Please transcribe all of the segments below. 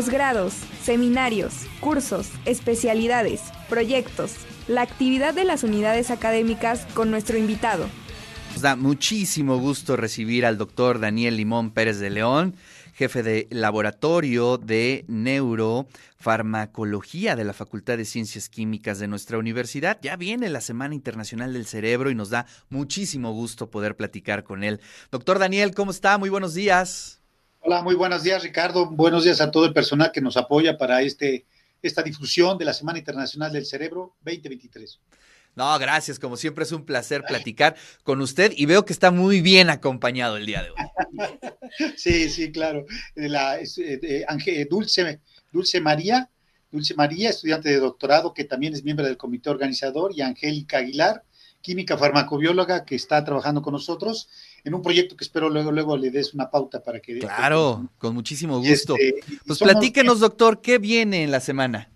Posgrados, seminarios, cursos, especialidades, proyectos, la actividad de las unidades académicas con nuestro invitado. Nos da muchísimo gusto recibir al doctor Daniel Limón Pérez de León, jefe de laboratorio de neurofarmacología de la Facultad de Ciencias Químicas de nuestra universidad. Ya viene la Semana Internacional del Cerebro y nos da muchísimo gusto poder platicar con él. Doctor Daniel, ¿cómo está? Muy buenos días. Hola, muy buenos días, Ricardo. Buenos días a todo el personal que nos apoya para este, esta difusión de la Semana Internacional del Cerebro 2023. No, gracias. Como siempre es un placer platicar con usted y veo que está muy bien acompañado el día de hoy. Sí, sí, claro. La, eh, Ángel, Dulce, Dulce María, Dulce María, estudiante de doctorado que también es miembro del comité organizador, y Angélica Aguilar, química farmacobióloga que está trabajando con nosotros en un proyecto que espero luego luego le des una pauta para que Claro, con muchísimo gusto. Este, pues platíquenos, doctor, ¿qué viene en la semana?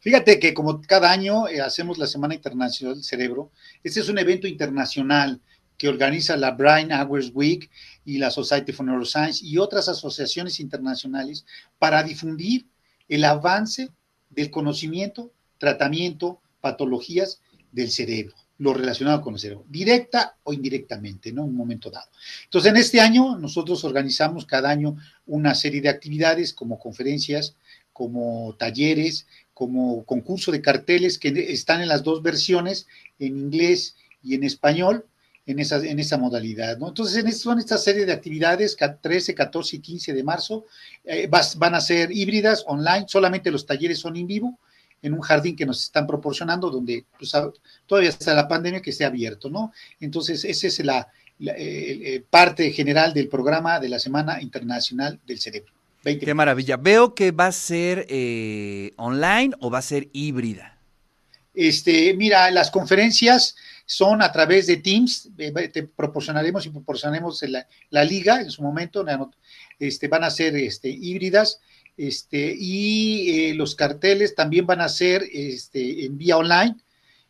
Fíjate que como cada año eh, hacemos la Semana Internacional del Cerebro, este es un evento internacional que organiza la Brain Hours Week y la Society for Neuroscience y otras asociaciones internacionales para difundir el avance del conocimiento, tratamiento, patologías del cerebro, lo relacionado con el cerebro, directa o indirectamente. En un momento dado. Entonces, en este año nosotros organizamos cada año una serie de actividades como conferencias, como talleres, como concurso de carteles que están en las dos versiones, en inglés y en español, en esa, en esa modalidad. Entonces, en son esta serie de actividades, 13, 14 y 15 de marzo, eh, van a ser híbridas, online, solamente los talleres son en vivo, en un jardín que nos están proporcionando, donde pues, todavía está la pandemia que esté abierto, ¿no? Entonces, esa es la, eh, parte general del programa de la Semana Internacional del Cerebro. Qué maravilla. Veo que va a ser eh, online o va a ser híbrida. Este, mira, las conferencias son a través de Teams, eh, te proporcionaremos y proporcionaremos la, liga en su momento, este, van a ser este, híbridas, este, y eh, los carteles también van a ser este, en vía online.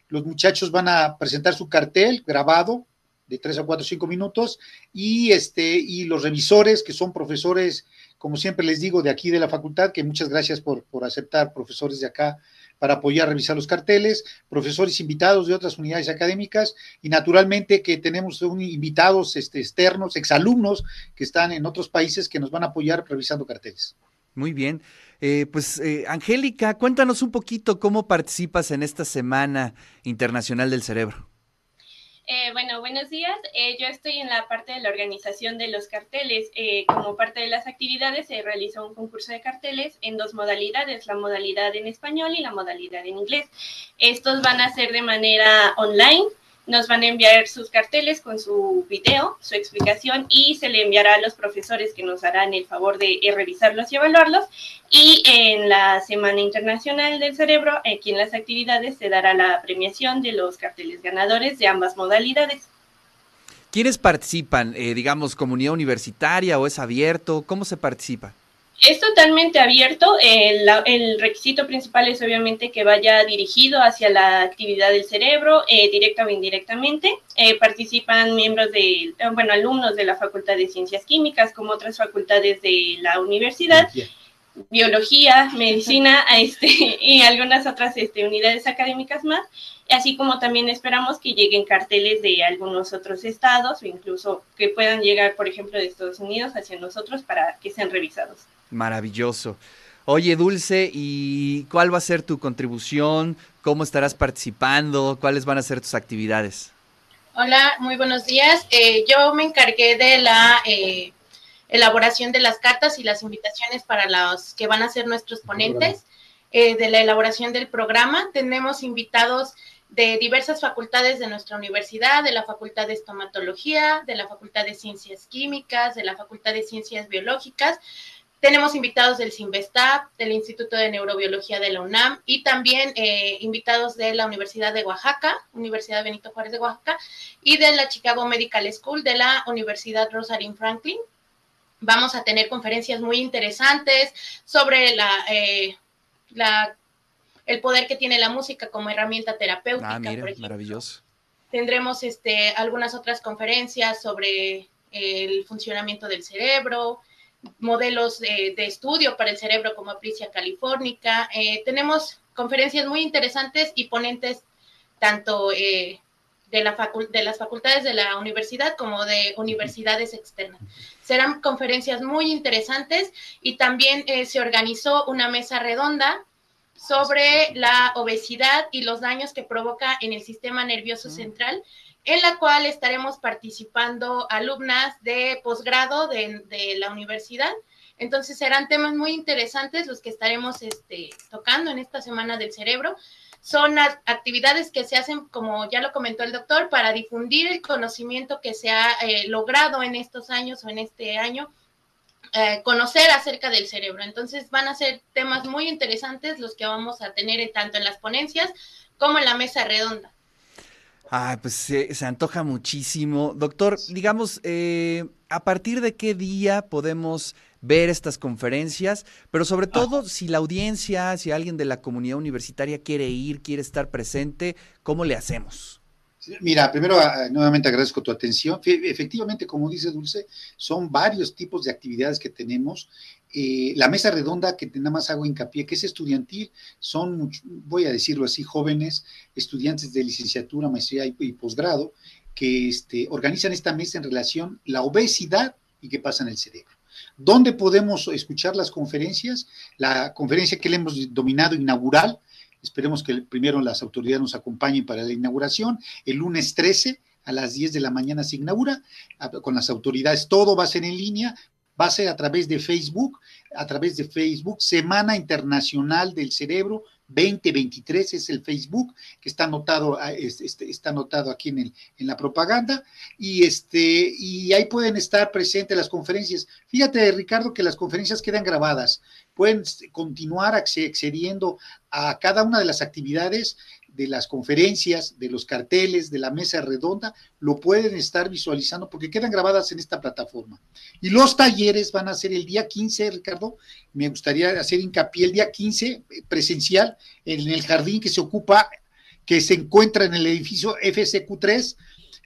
Los muchachos van a presentar su cartel grabado de tres a cuatro o cinco minutos y, este, y los revisores, que son profesores como siempre les digo, de aquí de la facultad, que muchas gracias por, aceptar profesores de acá para apoyar, revisar los carteles, profesores invitados de otras unidades académicas y naturalmente que tenemos invitados este, externos, exalumnos que están en otros países que nos van a apoyar revisando carteles. Muy bien. Eh, pues, eh, Angélica, cuéntanos un poquito cómo participas en esta Semana Internacional del Cerebro. Eh, bueno, buenos días. Eh, yo estoy en la parte de la organización de los carteles. Eh, como parte de las actividades se realizó un concurso de carteles en dos modalidades, la modalidad en español y la modalidad en inglés. Estos van a ser de manera online nos van a enviar sus carteles con su video, su explicación y se le enviará a los profesores que nos harán el favor de eh, revisarlos y evaluarlos. Y en la Semana Internacional del Cerebro, aquí en las actividades, se dará la premiación de los carteles ganadores de ambas modalidades. ¿Quiénes participan? Eh, digamos, comunidad universitaria o es abierto? ¿Cómo se participa? Es totalmente abierto. El, requisito principal es obviamente que vaya dirigido hacia la actividad del cerebro, eh, directa o indirectamente. Eh, participan miembros de, bueno, alumnos de la Facultad de Ciencias Químicas, como otras facultades de la universidad, biología, medicina, este, y algunas otras este, unidades académicas más. Así como también esperamos que lleguen carteles de algunos otros estados o incluso que puedan llegar, por ejemplo, de Estados Unidos hacia nosotros para que sean revisados. Maravilloso. Oye, Dulce, ¿y cuál va a ser tu contribución? ¿Cómo estarás participando? ¿Cuáles van a ser tus actividades? Hola, muy buenos días. Eh, yo me encargué de la eh, elaboración de las cartas y las invitaciones para los que van a ser nuestros ponentes, eh, de la elaboración del programa. Tenemos invitados de diversas facultades de nuestra universidad, de la Facultad de Estomatología, de la Facultad de Ciencias Químicas, de la Facultad de Ciencias Biológicas, tenemos invitados del CIMBESTAP, del Instituto de Neurobiología de la UNAM y también eh, invitados de la Universidad de Oaxaca, Universidad Benito Juárez de Oaxaca, y de la Chicago Medical School de la Universidad Rosalind Franklin. Vamos a tener conferencias muy interesantes sobre la, eh, la el poder que tiene la música como herramienta terapéutica. Ah, mira, maravilloso. Tendremos este, algunas otras conferencias sobre el funcionamiento del cerebro, modelos de, estudio para el cerebro como Apricia californica. Eh, tenemos conferencias muy interesantes y ponentes tanto eh, de, la de las facultades de la universidad como de universidades externas. Serán conferencias muy interesantes y también eh, se organizó una mesa redonda sobre la obesidad y los daños que provoca en el sistema nervioso central, en la cual estaremos participando alumnas de posgrado de, de la universidad. Entonces serán temas muy interesantes los que estaremos este, tocando en esta Semana del Cerebro son actividades que se hacen, como ya lo comentó el doctor, para difundir el conocimiento que se ha eh, logrado en estos años o en este año, eh, conocer acerca del cerebro. Entonces van a ser temas muy interesantes los que vamos a tener tanto en las ponencias como en la mesa redonda. Ah, pues se, antoja muchísimo. Doctor, digamos, eh, ¿a partir de qué día podemos ver estas conferencias? Pero sobre ah. todo, si la audiencia, si alguien de la comunidad universitaria quiere ir, quiere estar presente, ¿cómo le hacemos? Mira, primero ah, nuevamente agradezco tu atención. Efectivamente, como dice Dulce, son varios tipos de actividades que tenemos eh, la mesa redonda, que nada más hago hincapié, que es estudiantil, son, voy a decirlo así, jóvenes, estudiantes de licenciatura, maestría y, posgrado, que este, organizan esta mesa en relación la obesidad y qué pasa en el cerebro. ¿Dónde podemos escuchar las conferencias? La conferencia que le hemos dominado inaugural, esperemos que primero las autoridades nos acompañen para la inauguración, el lunes 13 a las 10 de la mañana se inaugura. Con las autoridades, todo va a ser en línea, va a ser a través de Facebook, a través de Facebook, Semana Internacional del Cerebro 2023 es el Facebook que está anotado, ah, este, está anotado aquí en, el, en la propaganda y, este, y ahí pueden estar presentes las conferencias. Fíjate, Ricardo, que las conferencias quedan grabadas. Pueden continuar accediendo a cada una de las actividades de las conferencias, de los carteles, de la mesa redonda, lo pueden estar visualizando porque quedan grabadas en esta plataforma. Y los talleres van a ser el día 15, Ricardo, me gustaría hacer hincapié el día 15 eh, presencial en el jardín que se ocupa, que se encuentra en el edificio FSQ3,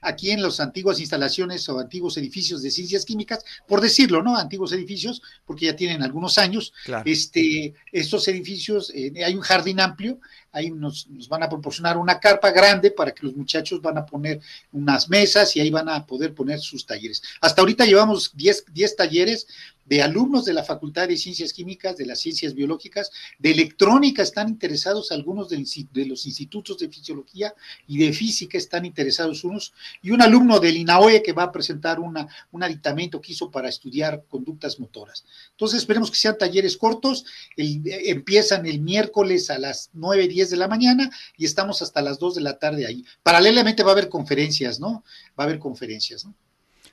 aquí en las antiguas instalaciones o antiguos edificios de ciencias químicas, por decirlo, ¿no? Antiguos edificios, porque ya tienen algunos años. Este, estos edificios, eh, hay un jardín amplio, ahí nos, van a proporcionar una carpa grande para que los muchachos van a poner unas mesas y ahí van a poder poner sus talleres. Hasta ahorita llevamos 10, 10 talleres de alumnos de la Facultad de Ciencias Químicas, de las Ciencias Biológicas, de Electrónica están interesados algunos de, los institutos de Fisiología y de Física están interesados unos, y un alumno del INAOE que va a presentar una, un aditamento que hizo para estudiar conductas motoras. Entonces esperemos que sean talleres cortos, empiezan el miércoles a las 9, 10 de la mañana y estamos hasta las 2 de la tarde ahí. Paralelamente va a haber conferencias, ¿no? Va a haber conferencias, ¿no?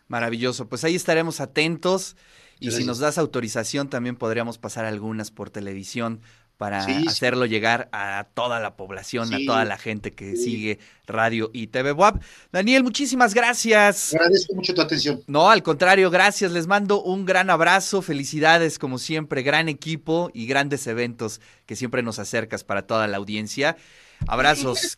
Maravilloso, pues ahí estaremos atentos y si nos das autorización también podríamos pasar algunas por televisión para hacerlo llegar a toda la población, a toda la gente que sigue radio y TV WAP. Daniel, muchísimas gracias. Agradezco mucho tu atención. No, al contrario, gracias. Les mando un gran abrazo, felicidades como siempre, gran equipo y grandes eventos que siempre nos acercas para toda la audiencia. Abrazos.